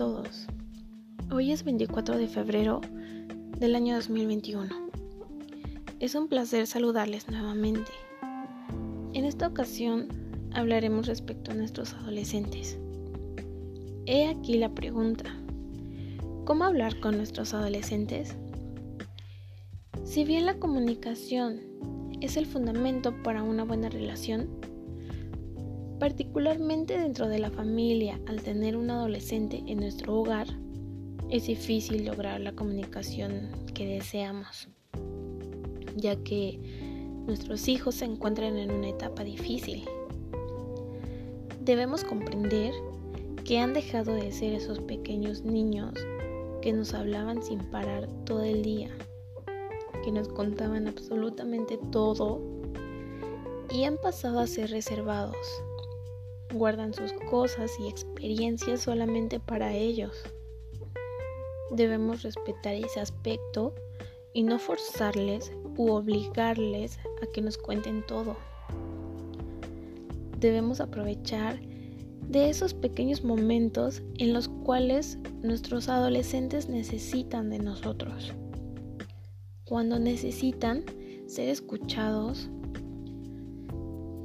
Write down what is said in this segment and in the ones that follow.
todos. Hoy es 24 de febrero del año 2021. Es un placer saludarles nuevamente. En esta ocasión hablaremos respecto a nuestros adolescentes. He aquí la pregunta. ¿Cómo hablar con nuestros adolescentes? Si bien la comunicación es el fundamento para una buena relación, particularmente dentro de la familia, al tener un adolescente en nuestro hogar, es difícil lograr la comunicación que deseamos, ya que nuestros hijos se encuentran en una etapa difícil. Debemos comprender que han dejado de ser esos pequeños niños que nos hablaban sin parar todo el día, que nos contaban absolutamente todo y han pasado a ser reservados, guardan sus cosas y experiencias solamente para ellos. Debemos respetar ese aspecto y no forzarles u obligarles a que nos cuenten todo. Debemos aprovechar de esos pequeños momentos en los cuales nuestros adolescentes necesitan de nosotros. Cuando necesitan ser escuchados,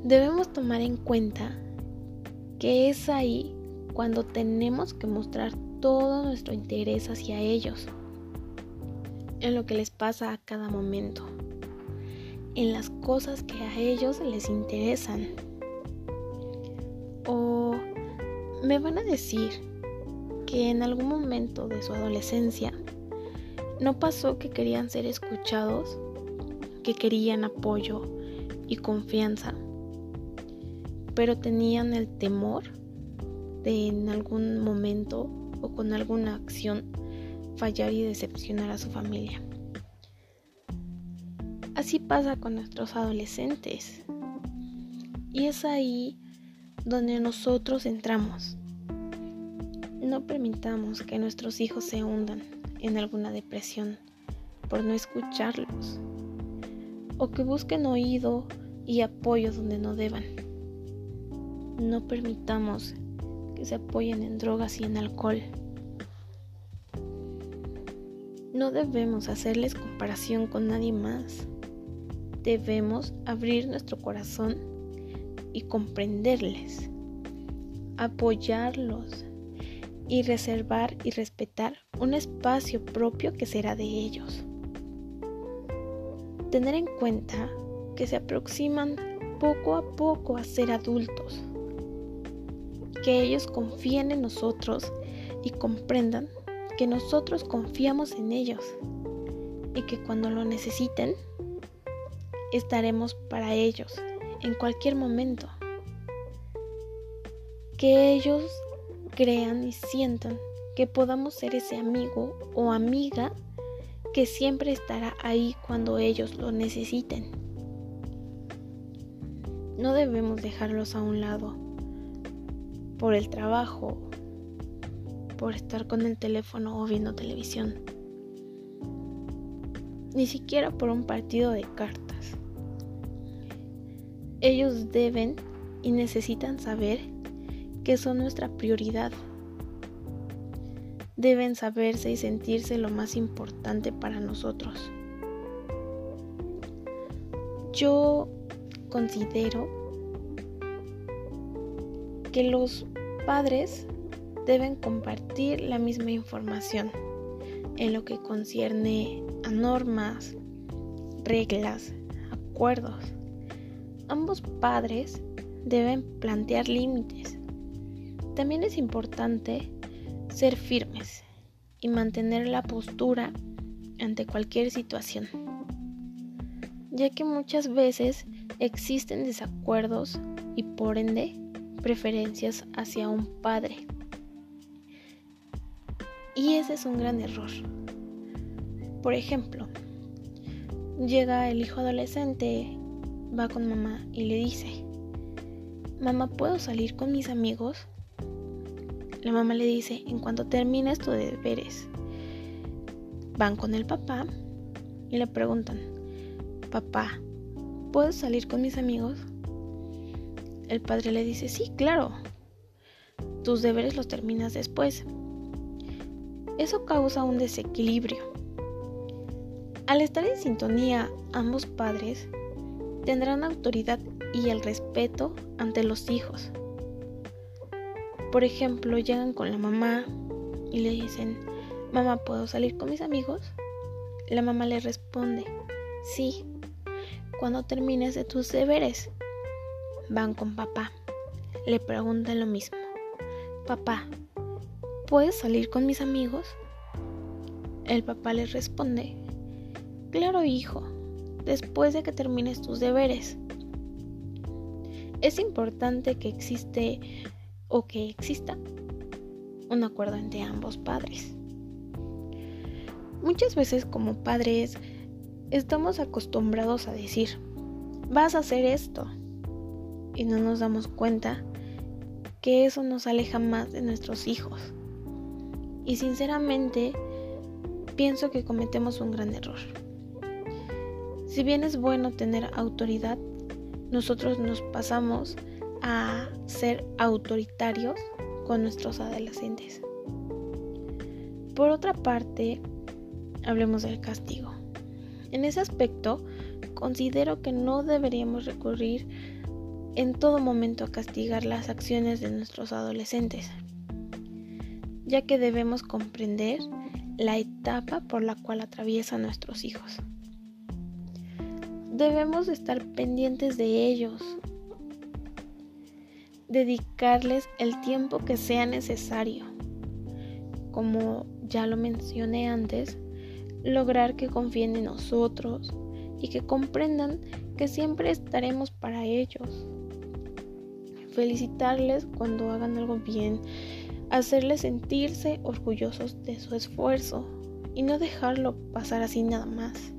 debemos tomar en cuenta que es ahí cuando tenemos que mostrar todo nuestro interés hacia ellos, en lo que les pasa a cada momento, en las cosas que a ellos les interesan. O me van a decir que en algún momento de su adolescencia no pasó que querían ser escuchados, que querían apoyo y confianza pero tenían el temor de en algún momento o con alguna acción fallar y decepcionar a su familia. Así pasa con nuestros adolescentes. Y es ahí donde nosotros entramos. No permitamos que nuestros hijos se hundan en alguna depresión por no escucharlos o que busquen oído y apoyo donde no deban. No permitamos que se apoyen en drogas y en alcohol. No debemos hacerles comparación con nadie más. Debemos abrir nuestro corazón y comprenderles, apoyarlos y reservar y respetar un espacio propio que será de ellos. Tener en cuenta que se aproximan poco a poco a ser adultos que ellos confíen en nosotros y comprendan que nosotros confiamos en ellos y que cuando lo necesiten estaremos para ellos en cualquier momento. Que ellos crean y sientan que podamos ser ese amigo o amiga que siempre estará ahí cuando ellos lo necesiten. No debemos dejarlos a un lado por el trabajo, por estar con el teléfono o viendo televisión, ni siquiera por un partido de cartas. Ellos deben y necesitan saber que son nuestra prioridad. Deben saberse y sentirse lo más importante para nosotros. Yo considero que los padres deben compartir la misma información en lo que concierne a normas, reglas, acuerdos. Ambos padres deben plantear límites. También es importante ser firmes y mantener la postura ante cualquier situación, ya que muchas veces existen desacuerdos y por ende preferencias hacia un padre. Y ese es un gran error. Por ejemplo, llega el hijo adolescente, va con mamá y le dice, mamá, ¿puedo salir con mis amigos? La mamá le dice, en cuanto termines tu deberes, van con el papá y le preguntan, papá, ¿puedo salir con mis amigos? El padre le dice, sí, claro, tus deberes los terminas después, Eso causa un desequilibrio. Al estar en sintonía ambos padres tendrán autoridad y el respeto ante los hijos. Por ejemplo, llegan con la mamá y le dicen, mamá, ¿puedo salir con mis amigos? La mamá le responde, sí, cuando termines de tus deberes. Van con papá. Le preguntan lo mismo. Papá, ¿puedes salir con mis amigos? El papá le responde, claro hijo, después de que termines tus deberes. Es importante que existe o que exista un acuerdo entre ambos padres. Muchas veces como padres estamos acostumbrados a decir, vas a hacer esto, y no nos damos cuenta que eso nos aleja más de nuestros hijos. Y sinceramente, pienso que cometemos un gran error. Si bien es bueno tener autoridad, nosotros nos pasamos a ser autoritarios con nuestros adolescentes. Por otra parte, hablemos del castigo. En ese aspecto, considero que no deberíamos recurrir en todo momento castigar las acciones de nuestros adolescentes, ya que debemos comprender la etapa por la cual atraviesan nuestros hijos. Debemos estar pendientes de ellos, dedicarles el tiempo que sea necesario. Como ya lo mencioné antes, lograr que confíen en nosotros y que comprendan que siempre estaremos para ellos. Felicitarles cuando hagan algo bien, hacerles sentirse orgullosos de su esfuerzo y no dejarlo pasar así nada más.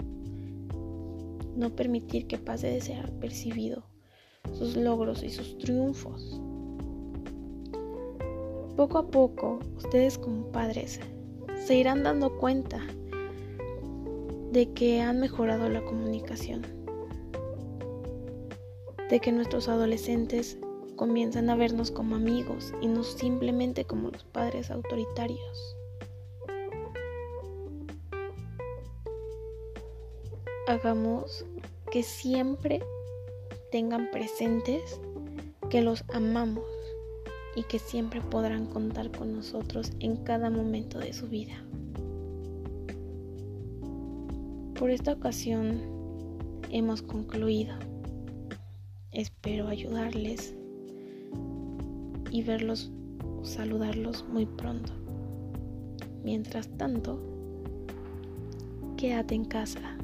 No permitir que pase de ser percibido sus logros y sus triunfos. Poco a poco, ustedes como padres se irán dando cuenta de que han mejorado la comunicación, de que nuestros adolescentes comienzan a vernos como amigos y no simplemente como los padres autoritarios. Hagamos que siempre tengan presentes que los amamos y que siempre podrán contar con nosotros en cada momento de su vida. Por esta ocasión hemos concluido. Espero ayudarles y verlos saludarlos muy pronto. Mientras tanto, quédate en casa.